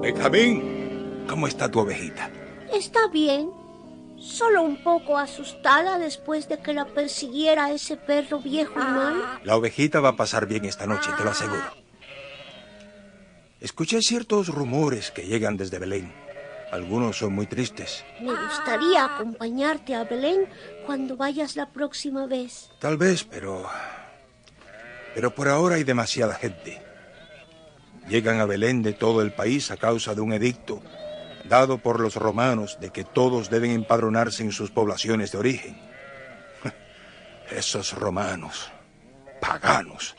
Benjamín, ¿cómo está tu ovejita? Está bien, solo un poco asustada después de que la persiguiera ese perro viejo y mal. La ovejita va a pasar bien esta noche, te lo aseguro. Escuché ciertos rumores que llegan desde Belén. Algunos son muy tristes. Me gustaría acompañarte a Belén cuando vayas la próxima vez. Tal vez, pero... Pero por ahora hay demasiada gente. Llegan a Belén de todo el país a causa de un edicto dado por los romanos de que todos deben empadronarse en sus poblaciones de origen. Esos romanos, paganos,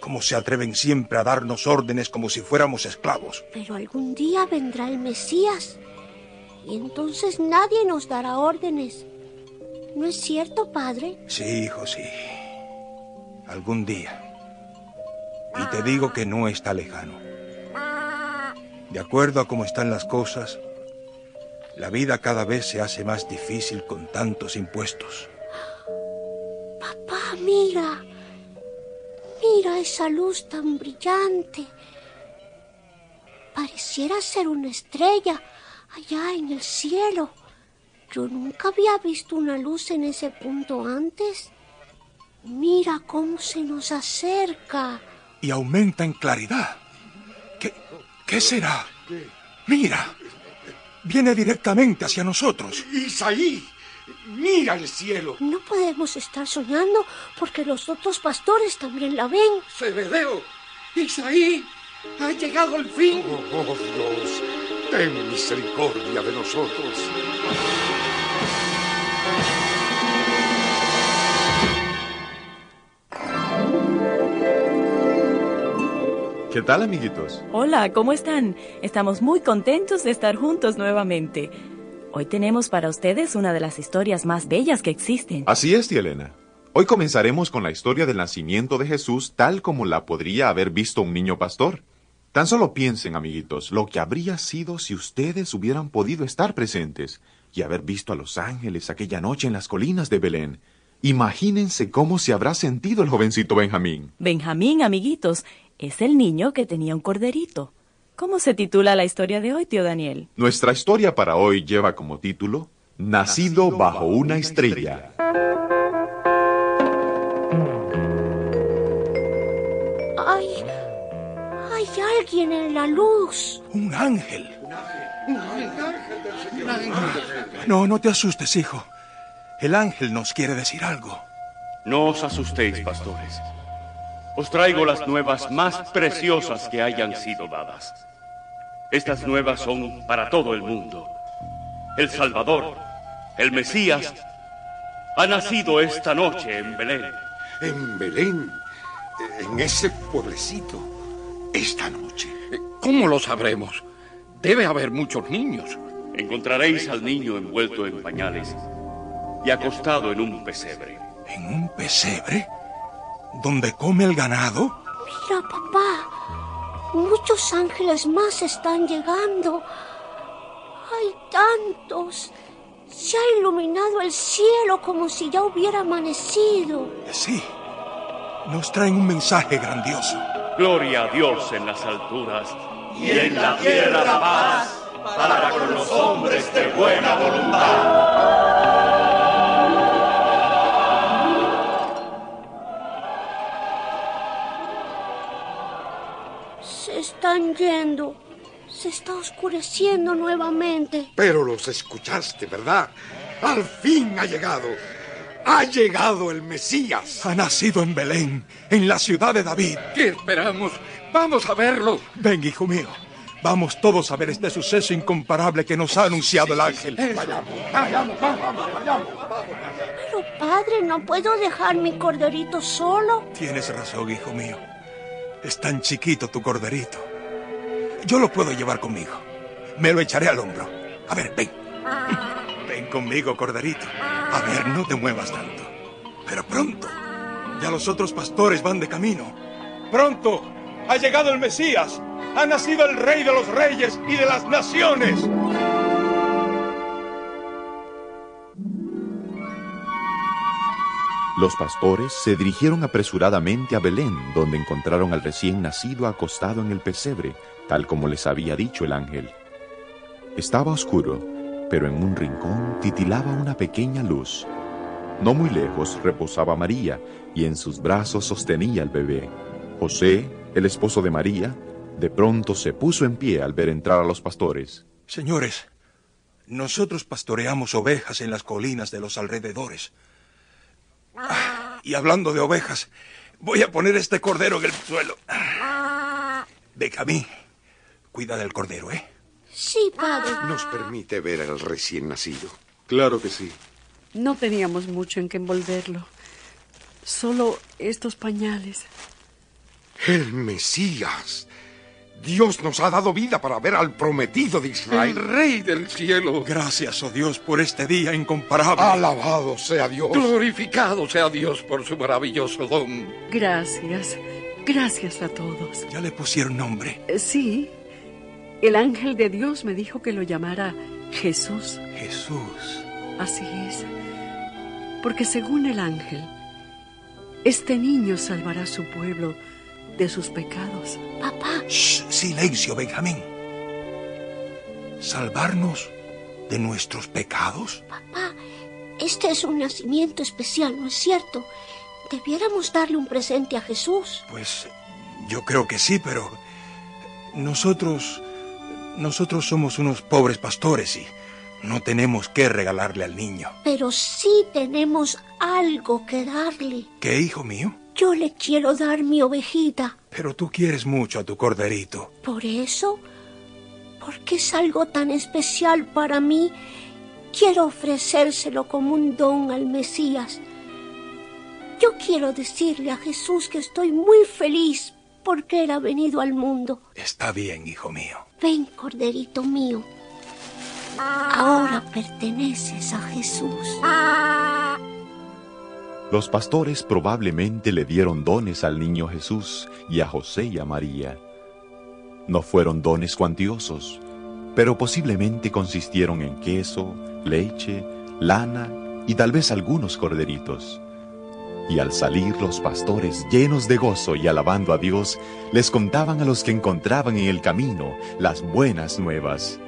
¿cómo se atreven siempre a darnos órdenes como si fuéramos esclavos? Pero algún día vendrá el Mesías y entonces nadie nos dará órdenes. ¿No es cierto, padre? Sí, hijo, sí. Algún día. Y te digo que no está lejano. De acuerdo a cómo están las cosas, la vida cada vez se hace más difícil con tantos impuestos. Papá, mira. Mira esa luz tan brillante. Pareciera ser una estrella allá en el cielo. Yo nunca había visto una luz en ese punto antes. Mira cómo se nos acerca. Y aumenta en claridad. ¿Qué, qué será? Mira. Viene directamente hacia nosotros. Isaí, mira el cielo. No podemos estar soñando porque los otros pastores también la ven. Zebedeo, Isaí, ha llegado el fin. Oh, oh, Dios, ten misericordia de nosotros. ¿Qué tal, amiguitos? Hola, ¿cómo están? Estamos muy contentos de estar juntos nuevamente. Hoy tenemos para ustedes una de las historias más bellas que existen. Así es, tía Elena. Hoy comenzaremos con la historia del nacimiento de Jesús tal como la podría haber visto un niño pastor. Tan solo piensen, amiguitos, lo que habría sido si ustedes hubieran podido estar presentes y haber visto a los ángeles aquella noche en las colinas de Belén. Imagínense cómo se habrá sentido el jovencito Benjamín. Benjamín, amiguitos, es el niño que tenía un corderito. ¿Cómo se titula la historia de hoy, tío Daniel? Nuestra historia para hoy lleva como título Nacido, bajo una estrella. ¡Ay! ¡Hay alguien en la luz! Un ángel. No, no te asustes, hijo. El ángel nos quiere decir algo. No os asustéis, pastores. Os traigo las nuevas más preciosas que hayan sido dadas. Estas nuevas son para todo el mundo. El Salvador, el Mesías, ha nacido esta noche en Belén. En Belén, en ese pueblecito, esta noche. ¿Cómo lo sabremos? Debe haber muchos niños. Encontraréis al niño envuelto en pañales y acostado en un pesebre. ¿En un pesebre? ¿Donde come el ganado? Mira, papá. Muchos ángeles más están llegando. Hay tantos. Se ha iluminado el cielo como si ya hubiera amanecido. Sí. Nos traen un mensaje grandioso. Gloria a Dios en las alturas y en la tierra paz para con los hombres de buena voluntad. Están yendo. Se está oscureciendo nuevamente. Pero los escuchaste, ¿verdad? Al fin ha llegado. Ha llegado el Mesías. Ha nacido en Belén, en la ciudad de David. ¿Qué esperamos? Vamos a verlo. Ven, hijo mío. Vamos todos a ver este suceso incomparable que nos ha anunciado el ángel. Vayamos, vayamos, vamos, vayamos. Pero padre, no puedo dejar mi corderito solo. Tienes razón, hijo mío. Es tan chiquito tu corderito. Yo lo puedo llevar conmigo. Me lo echaré al hombro. A ver, ven. Ven conmigo, corderito. A ver, no te muevas tanto. Pero pronto. Ya los otros pastores van de camino. Pronto. Ha llegado el Mesías. Ha nacido el Rey de los Reyes y de las Naciones. Los pastores se dirigieron apresuradamente a Belén, donde encontraron al recién nacido acostado en el pesebre, tal como les había dicho el ángel. Estaba oscuro, pero en un rincón titilaba una pequeña luz. No muy lejos reposaba María, y en sus brazos sostenía al bebé. José, el esposo de María, de pronto se puso en pie al ver entrar a los pastores. Señores, nosotros pastoreamos ovejas en las colinas de los alrededores. Ah, y hablando de ovejas, voy a poner este cordero en el suelo. Benjamín, cuida del cordero, ¿eh? Sí, padre. Nos permite ver al recién nacido. Claro que sí. No teníamos mucho en que envolverlo. Solo estos pañales. El Mesías. Dios nos ha dado vida para ver al prometido de Israel. El Rey del cielo. Gracias, oh Dios, por este día incomparable. Alabado sea Dios. Glorificado sea Dios por su maravilloso don. Gracias. Gracias a todos. ¿Ya le pusieron nombre? Eh, Sí. El ángel de Dios me dijo que lo llamara Jesús. Jesús. Así es. Porque según el ángel, este niño salvará a su pueblo de sus pecados. Papá, Shh, silencio, Benjamín. ¿Salvarnos de nuestros pecados? papá, este es un nacimiento especial, ¿no es cierto? Debiéramos darle un presente a Jesús. Pues yo creo que sí, pero nosotros nosotros somos unos pobres pastores y no tenemos que regalarle al niño. Pero sí tenemos algo que darle. ¿Qué, hijo mío? Yo le quiero dar mi ovejita. Pero tú quieres mucho a tu corderito. Por eso, porque es algo tan especial para mí, quiero ofrecérselo como un don al Mesías. Yo quiero decirle a Jesús que estoy muy feliz porque Él ha venido al mundo. Está bien, hijo mío. Ven, corderito mío. Ahora perteneces a Jesús. Los pastores probablemente le dieron dones al niño Jesús y a José y a María. No fueron dones cuantiosos, pero posiblemente consistieron en queso, leche, lana y tal vez algunos corderitos. Y al salir los pastores llenos de gozo y alabando a Dios, les contaban a los que encontraban en el camino las buenas nuevas.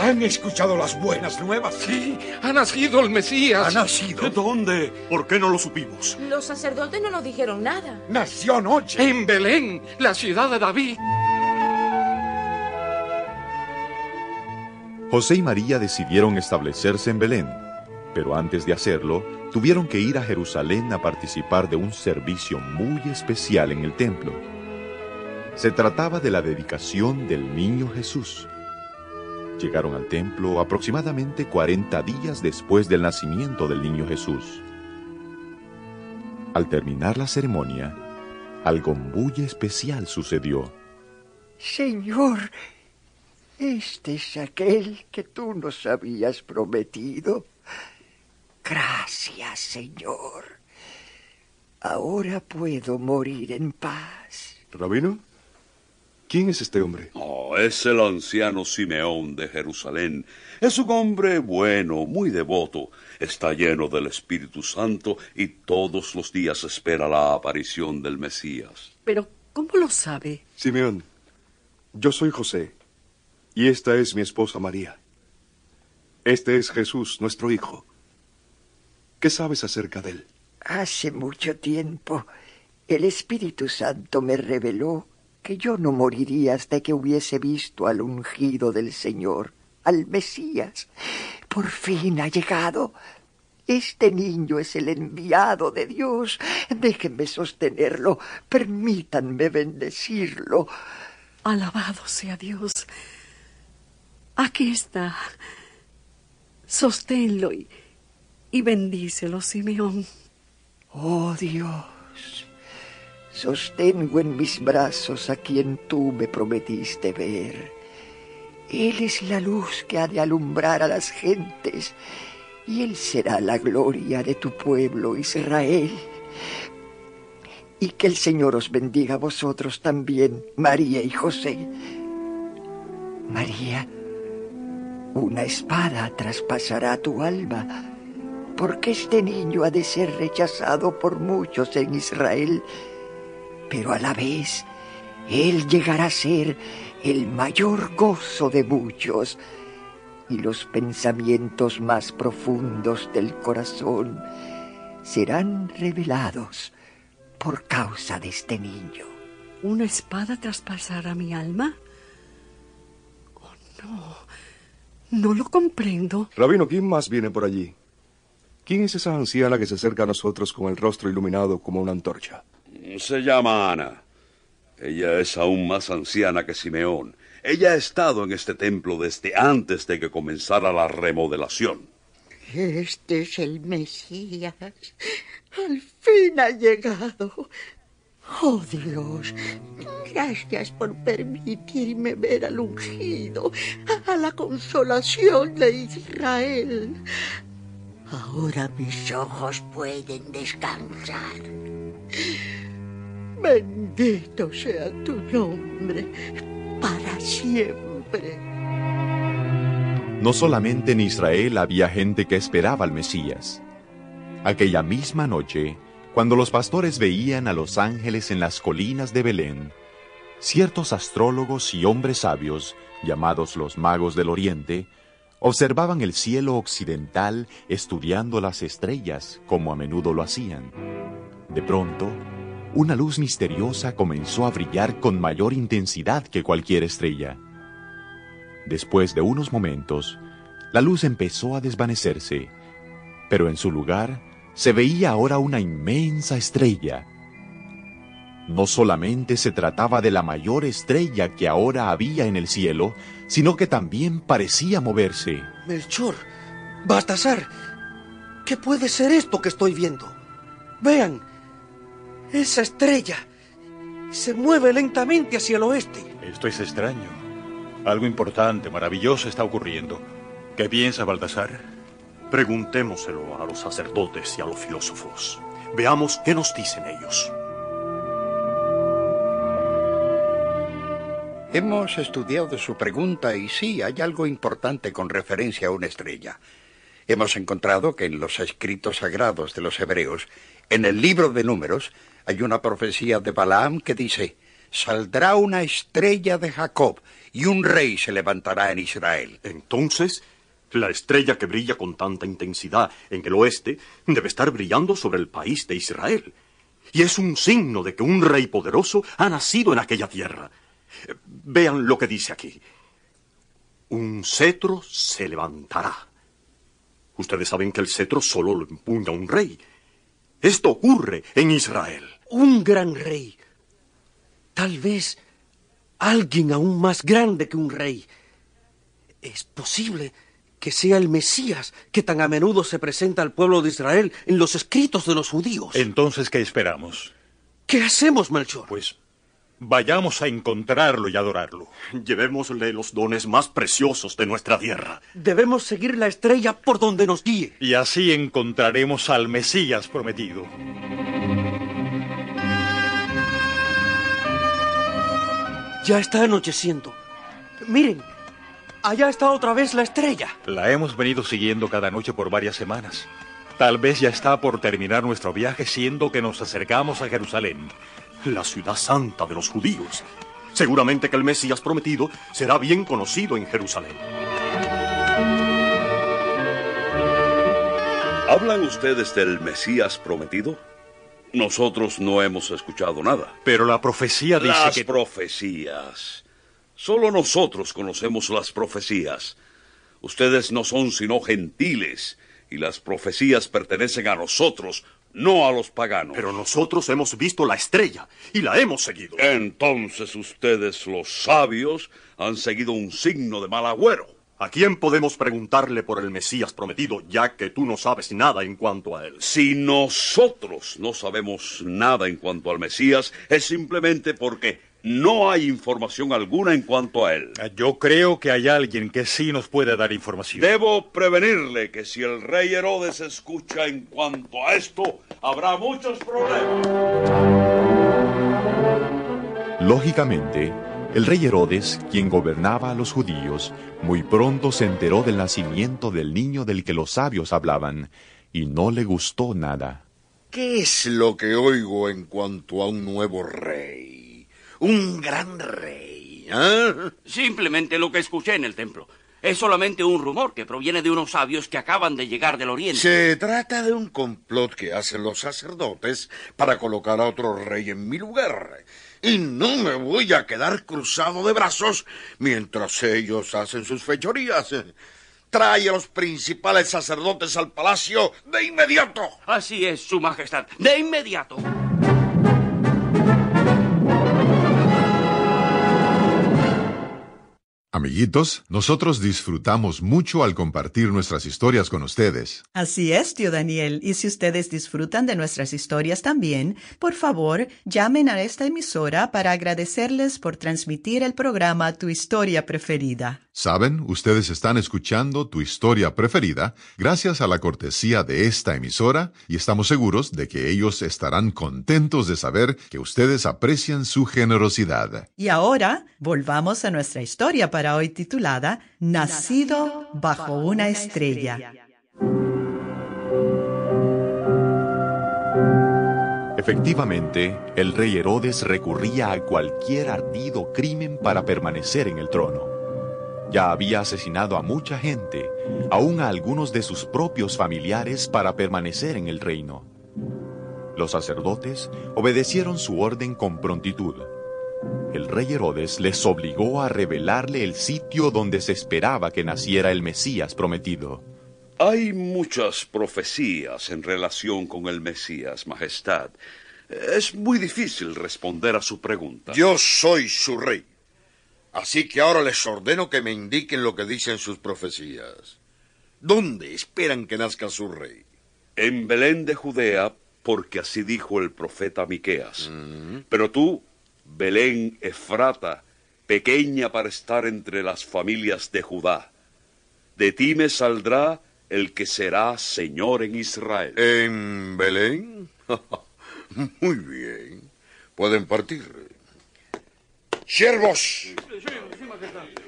¿Han escuchado las buenas nuevas? Sí, ha nacido el Mesías. ¿Ha nacido? ¿Dónde? ¿Por qué no lo supimos? Los sacerdotes no nos dijeron nada. Nació anoche. En Belén, la ciudad de David. José y María decidieron establecerse en Belén, pero antes de hacerlo, tuvieron que ir a Jerusalén a participar de un servicio muy especial en el templo. Se trataba de la dedicación del niño Jesús. Llegaron al templo aproximadamente 40 días después del nacimiento del niño Jesús. Al terminar la ceremonia, algo muy especial sucedió. Señor, este es aquel que tú nos habías prometido. Gracias, Señor. Ahora puedo morir en paz. ¿Rabino? ¿Quién es este hombre? Oh, es el anciano Simeón de Jerusalén. Es un hombre bueno, muy devoto. Está lleno del Espíritu Santo y todos los días espera la aparición del Mesías. Pero, ¿cómo lo sabe? Simeón, yo soy José y esta es mi esposa María. Este es Jesús, nuestro hijo. ¿Qué sabes acerca de él? Hace mucho tiempo el Espíritu Santo me reveló que yo no moriría hasta que hubiese visto al ungido del Señor, al Mesías. Por fin ha llegado. Este niño es el enviado de Dios. Déjenme sostenerlo. Permítanme bendecirlo. Alabado sea Dios. Aquí está. Sosténlo y, y bendícelo, Simeón. Oh Dios, sostengo en mis brazos a quien tú me prometiste ver. Él es la luz que ha de alumbrar a las gentes y Él será la gloria de tu pueblo Israel. Y que el Señor os bendiga a vosotros también, María y José. María, una espada traspasará tu alma, porque este niño ha de ser rechazado por muchos en Israel, pero a la vez Él llegará a ser el mayor gozo de muchos y los pensamientos más profundos del corazón serán revelados por causa de este niño. ¿Una espada traspasará mi alma? Oh, no. No lo comprendo. Rabino, ¿quién más viene por allí? ¿Quién es esa anciana que se acerca a nosotros con el rostro iluminado como una antorcha? Se llama Ana. Ella es aún más anciana que Simeón. Ella ha estado en este templo desde antes de que comenzara la remodelación. Este es el Mesías. Al fin ha llegado. Oh Dios, gracias por permitirme ver al ungido, a la consolación de Israel. Ahora mis ojos pueden descansar. Bendito sea tu nombre para siempre. No solamente en Israel había gente que esperaba al Mesías. Aquella misma noche, cuando los pastores veían a los ángeles en las colinas de Belén, ciertos astrólogos y hombres sabios, llamados los magos del Oriente, observaban el cielo occidental estudiando las estrellas como a menudo lo hacían. De pronto, una luz misteriosa comenzó a brillar con mayor intensidad que cualquier estrella. Después de unos momentos, la luz empezó a desvanecerse, pero en su lugar se veía ahora una inmensa estrella. No solamente se trataba de la mayor estrella que ahora había en el cielo, sino que también parecía moverse. Melchor, Baltasar, ¿qué puede ser esto que estoy viendo? Vean, esa estrella se mueve lentamente hacia el oeste. Esto es extraño. Algo importante, maravilloso está ocurriendo. ¿Qué piensa Baltasar? Preguntémoselo a los sacerdotes y a los filósofos. Veamos qué nos dicen ellos. Hemos estudiado su pregunta y sí, hay algo importante con referencia a una estrella. Hemos encontrado que en los escritos sagrados de los hebreos, en el libro de números, hay una profecía de Balaam que dice, saldrá una estrella de Jacob y un rey se levantará en Israel. Entonces, la estrella que brilla con tanta intensidad en el oeste debe estar brillando sobre el país de Israel. Y es un signo de que un rey poderoso ha nacido en aquella tierra. Vean lo que dice aquí. Un cetro se levantará. Ustedes saben que el cetro solo lo empuña un rey. Esto ocurre en Israel. Un gran rey. Tal vez alguien aún más grande que un rey. Es posible que sea el Mesías que tan a menudo se presenta al pueblo de Israel en los escritos de los judíos. Entonces, ¿qué esperamos? ¿Qué hacemos, Melchor? Pues vayamos a encontrarlo y adorarlo. Llevémosle los dones más preciosos de nuestra tierra. Debemos seguir la estrella por donde nos guíe. Y así encontraremos al Mesías prometido. Ya está anocheciendo. Miren, allá está otra vez la estrella. La hemos venido siguiendo cada noche por varias semanas. Tal vez ya está por terminar nuestro viaje, siendo que nos acercamos a Jerusalén, la ciudad santa de los judíos. Seguramente que el Mesías prometido será bien conocido en Jerusalén. ¿Hablan ustedes del Mesías prometido? Nosotros no hemos escuchado nada. Pero la profecía dice las que... profecías. Solo nosotros conocemos las profecías. Ustedes no son sino gentiles y las profecías pertenecen a nosotros, no a los paganos. Pero nosotros hemos visto la estrella y la hemos seguido. Entonces ustedes, los sabios, han seguido un signo de mal agüero. ¿A quién podemos preguntarle por el Mesías prometido, ya que tú no sabes nada en cuanto a él? Si nosotros no sabemos nada en cuanto al Mesías, es simplemente porque no hay información alguna en cuanto a él. Yo creo que hay alguien que sí nos puede dar información. Debo prevenirle que si el rey Herodes escucha en cuanto a esto, habrá muchos problemas. Lógicamente, el rey Herodes, quien gobernaba a los judíos, muy pronto se enteró del nacimiento del niño del que los sabios hablaban, y no le gustó nada. ¿Qué es lo que oigo en cuanto a un nuevo rey? Un gran rey. ¿eh? Simplemente lo que escuché en el templo. Es solamente un rumor que proviene de unos sabios que acaban de llegar del oriente. Se trata de un complot que hacen los sacerdotes para colocar a otro rey en mi lugar. Y no me voy a quedar cruzado de brazos mientras ellos hacen sus fechorías. Trae a los principales sacerdotes al palacio de inmediato. Así es, Su Majestad. De inmediato. Amiguitos, nosotros disfrutamos mucho al compartir nuestras historias con ustedes. Así es, tío Daniel. Y si ustedes disfrutan de nuestras historias también, por favor, llamen a esta emisora para agradecerles por transmitir el programa Tu historia preferida. Saben, ustedes están escuchando tu historia preferida gracias a la cortesía de esta emisora y estamos seguros de que ellos estarán contentos de saber que ustedes aprecian su generosidad. Y ahora, volvamos a nuestra historia para hoy titulada Nacido bajo una estrella. Efectivamente, el rey Herodes recurría a cualquier ardido crimen para permanecer en el trono. Ya había asesinado a mucha gente, aun a algunos de sus propios familiares para permanecer en el reino. Los sacerdotes obedecieron su orden con prontitud. El rey Herodes les obligó a revelarle el sitio donde se esperaba que naciera el Mesías prometido. Hay muchas profecías en relación con el Mesías, Majestad. Es muy difícil responder a su pregunta. Yo soy su rey. Así que ahora les ordeno que me indiquen lo que dicen sus profecías. ¿Dónde esperan que nazca su rey? En Belén de Judea, porque así dijo el profeta Miqueas. Pero tú, Belén Efrata, pequeña para estar entre las familias de Judá. De ti me saldrá el que será Señor en Israel. ¿En Belén? Muy bien. Pueden partir. Siervos,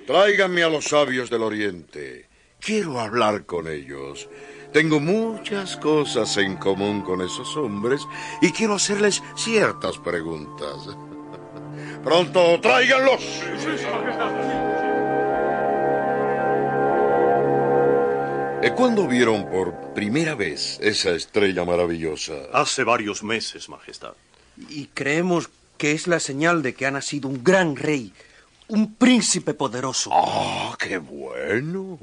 tráiganme a los sabios del oriente. Quiero hablar con ellos. Tengo muchas cosas en común con esos hombres y quiero hacerles ciertas preguntas. Pronto, tráiganlos. ¿Cuándo vieron por primera vez esa estrella maravillosa? Hace varios meses, Majestad. Y creemos que es la señal de que ha nacido un gran rey, un príncipe poderoso. ¡Ah, qué bueno!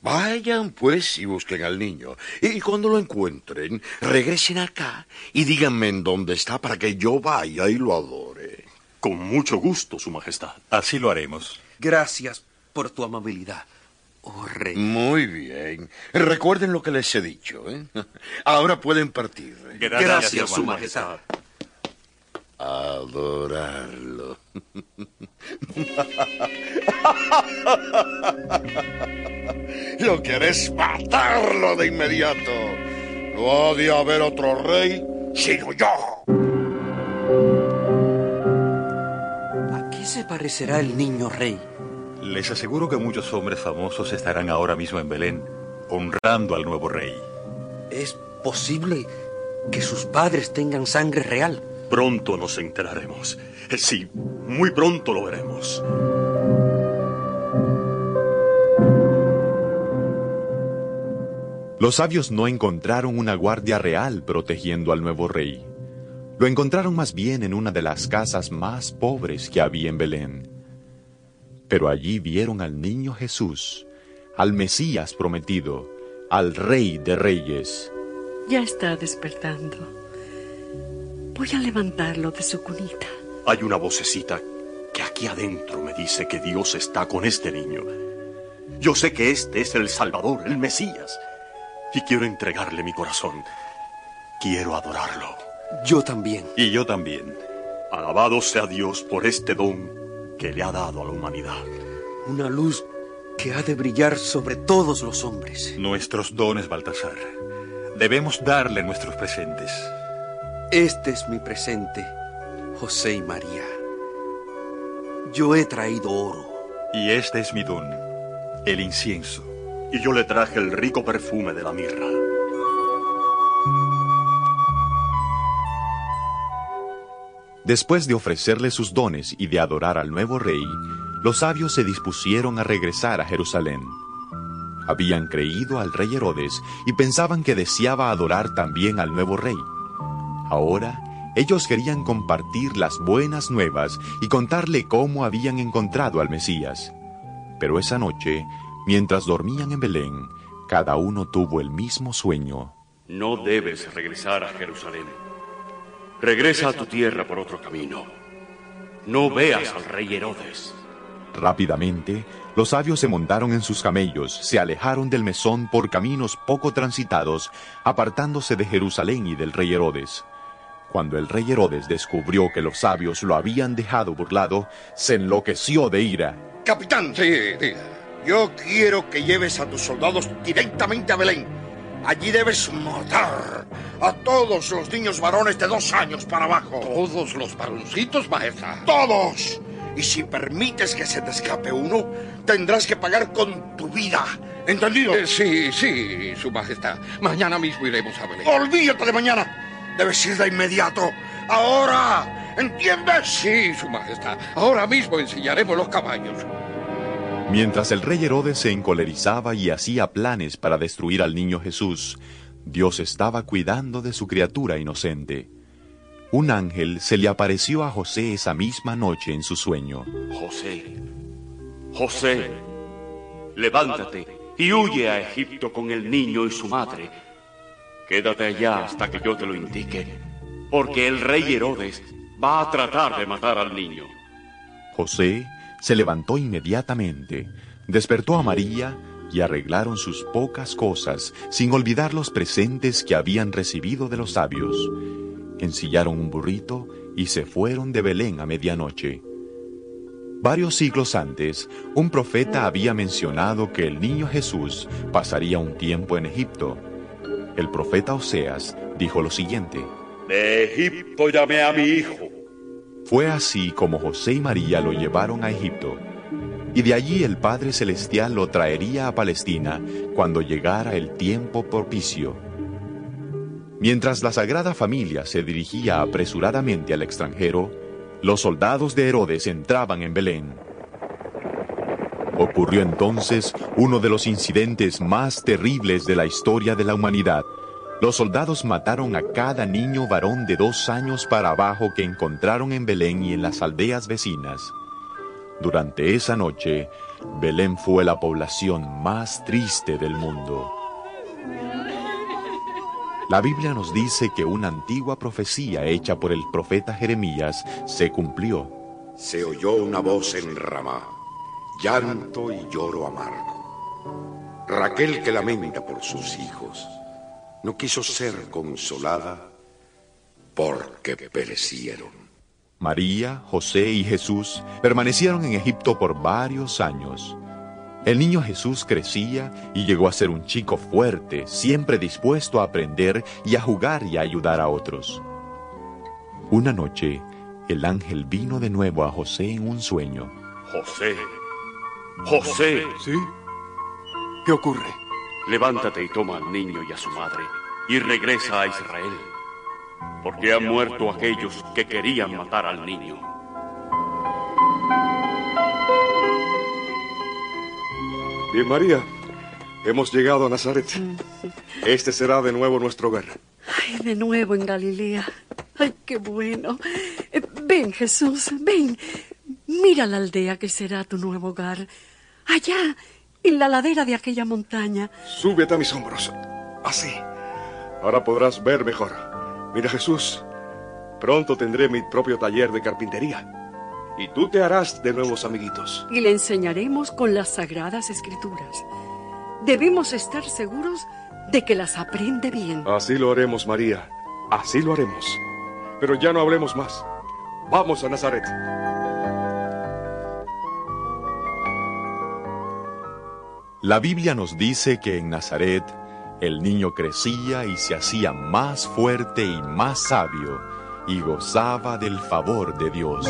Vayan pues y busquen al niño. Y cuando lo encuentren, regresen acá y díganme en dónde está para que yo vaya y lo adore. Con mucho gusto, Su Majestad. Así lo haremos. Gracias por tu amabilidad. Oh, rey. Muy bien. Recuerden lo que les he dicho. ¿eh? Ahora pueden partir. Gracias, Gracias Su Majestad. Adorarlo. Lo que haré es matarlo de inmediato. No ha de haber otro rey sino yo. ¿A qué se parecerá el niño rey? Les aseguro que muchos hombres famosos estarán ahora mismo en Belén, honrando al nuevo rey. ¿Es posible que sus padres tengan sangre real? Pronto nos enteraremos. Sí, muy pronto lo veremos. Los sabios no encontraron una guardia real protegiendo al nuevo rey. Lo encontraron más bien en una de las casas más pobres que había en Belén. Pero allí vieron al niño Jesús, al Mesías prometido, al Rey de Reyes. Ya está despertando. Voy a levantarlo de su cunita. Hay una vocecita que aquí adentro me dice que Dios está con este niño. Yo sé que este es el Salvador, el Mesías. Y quiero entregarle mi corazón. Quiero adorarlo. Yo también. Y yo también. Alabado sea Dios por este don que le ha dado a la humanidad. Una luz que ha de brillar sobre todos los hombres. Nuestros dones, Baltasar. Debemos darle nuestros presentes. Este es mi presente, José y María. Yo he traído oro. Y este es mi don, el incienso. Y yo le traje el rico perfume de la mirra. Después de ofrecerle sus dones y de adorar al nuevo rey, los sabios se dispusieron a regresar a Jerusalén. Habían creído al rey Herodes y pensaban que deseaba adorar también al nuevo rey. Ahora, ellos querían compartir las buenas nuevas y contarle cómo habían encontrado al Mesías. Pero esa noche, mientras dormían en Belén, cada uno tuvo el mismo sueño. No debes regresar a Jerusalén. Regresa a tu tierra por otro camino. No veas al rey Herodes. Rápidamente, los sabios se montaron en sus camellos, se alejaron del mesón por caminos poco transitados, apartándose de Jerusalén y del rey Herodes. Cuando el rey Herodes descubrió que los sabios lo habían dejado burlado, se enloqueció de ira. Capitán, sí, yo quiero que lleves a tus soldados directamente a Belén. Allí debes matar a todos los niños varones de dos años para abajo. ¿Todos los varoncitos, maestra? ¡Todos! Y si permites que se te escape uno, tendrás que pagar con tu vida. ¿Entendido? Eh, sí, sí, Su Majestad. Mañana mismo iremos a Belén. Olvídate de mañana. Debes ir de inmediato. Ahora. ¿Entiendes? Sí, Su Majestad. Ahora mismo enseñaremos los caballos. Mientras el rey Herodes se encolerizaba y hacía planes para destruir al niño Jesús, Dios estaba cuidando de su criatura inocente. Un ángel se le apareció a José esa misma noche en su sueño. José, José, levántate y huye a Egipto con el niño y su madre. Quédate allá hasta que yo te lo indique, porque el rey Herodes va a tratar de matar al niño. José se levantó inmediatamente, despertó a María y arreglaron sus pocas cosas sin olvidar los presentes que habían recibido de los sabios. Ensillaron un burrito y se fueron de Belén a medianoche. Varios siglos antes, un profeta había mencionado que el niño Jesús pasaría un tiempo en Egipto. El profeta Oseas dijo lo siguiente. De Egipto llamé a mi hijo. Fue así como José y María lo llevaron a Egipto, y de allí el Padre Celestial lo traería a Palestina cuando llegara el tiempo propicio. Mientras la Sagrada Familia se dirigía apresuradamente al extranjero, los soldados de Herodes entraban en Belén. Ocurrió entonces uno de los incidentes más terribles de la historia de la humanidad. Los soldados mataron a cada niño varón de dos años para abajo que encontraron en Belén y en las aldeas vecinas. Durante esa noche, Belén fue la población más triste del mundo. La Biblia nos dice que una antigua profecía hecha por el profeta Jeremías se cumplió. Se oyó una voz en Ramá, llanto y lloro amargo. Raquel que lamenta por sus hijos no quiso ser consolada porque perecieron. María, José y Jesús permanecieron en Egipto por varios años. El niño Jesús crecía y llegó a ser un chico fuerte, siempre dispuesto a aprender y a jugar y a ayudar a otros. Una noche, el ángel vino de nuevo a José en un sueño. José, José. ¿Sí? ¿Qué ocurre? Levántate y toma al niño y a su madre y regresa a Israel, porque han muerto aquellos que querían matar al niño. Bien, María, Hemos llegado a Nazaret. Este será de nuevo nuestro hogar. Ay, de nuevo en Galilea. Ay, qué bueno. Eh, ven, Jesús, ven. Mira la aldea que será tu nuevo hogar. Allá, en la ladera de aquella montaña. Súbete a mis hombros. Así. Ahora podrás ver mejor. Mira, Jesús, pronto tendré mi propio taller de carpintería. Y tú te harás de nuevos amiguitos. Y le enseñaremos con las sagradas escrituras. Debemos estar seguros de que las aprende bien. Así lo haremos, María. Así lo haremos. Pero ya no hablemos más. Vamos a Nazaret. La Biblia nos dice que en Nazaret el niño crecía y se hacía más fuerte y más sabio y gozaba del favor de Dios.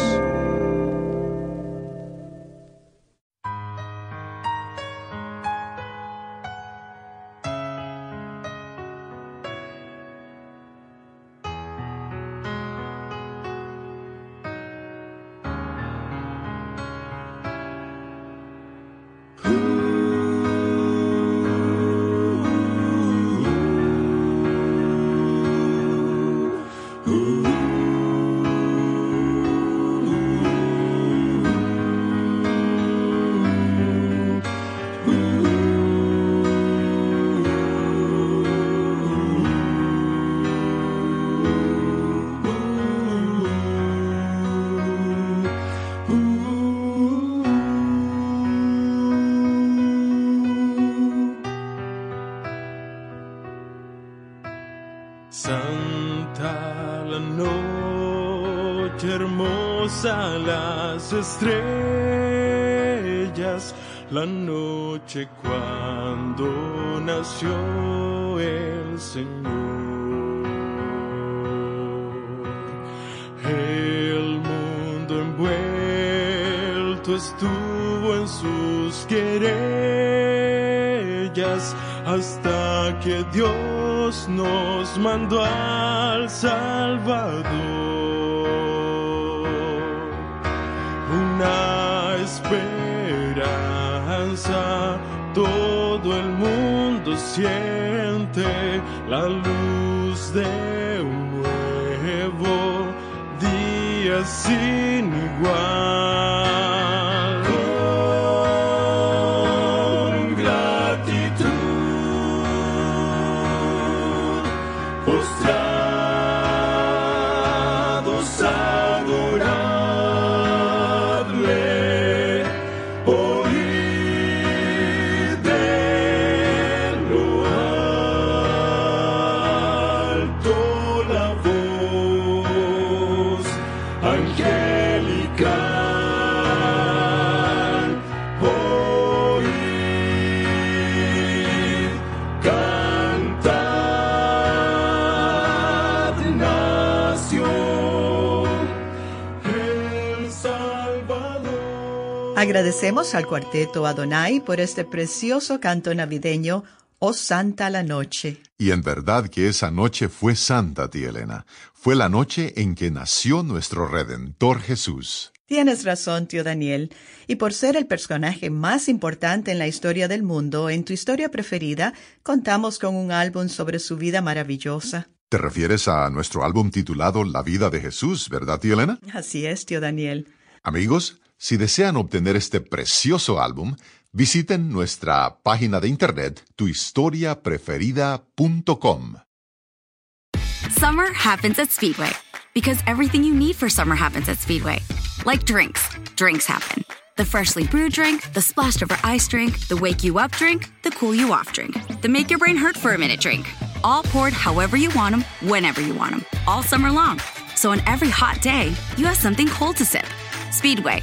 Estrellas, la noche cuando nació el Señor. El mundo envuelto estuvo en sus querellas hasta que Dios nos mandó al Salvador. Una esperanza, todo el mundo siente la luz de un nuevo día sin igual. Agradecemos al cuarteto Adonai por este precioso canto navideño, Oh Santa la Noche. Y en verdad que esa noche fue santa, tía Elena. Fue la noche en que nació nuestro Redentor Jesús. Tienes razón, tío Daniel. Y por ser el personaje más importante en la historia del mundo, en tu historia preferida, contamos con un álbum sobre su vida maravillosa. ¿Te refieres a nuestro álbum titulado La vida de Jesús, verdad, tía Elena? Así es, tío Daniel. Amigos, si desean obtener este precioso álbum, visiten nuestra página de internet tuhistoriapreferida.com. Summer happens at Speedway because everything you need for summer happens at Speedway. Like drinks, drinks happen. The freshly brewed drink, the splashed over ice drink, the wake you up drink, the cool you off drink, the make your brain hurt for a minute drink. All poured however you want them, whenever you want them, all summer long. So on every hot day, you have something cold to sip. Speedway,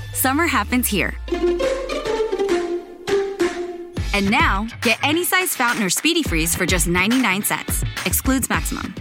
summer happens here. And now, get any size fountain or speedy freeze for just 99 cents. Excludes maximum.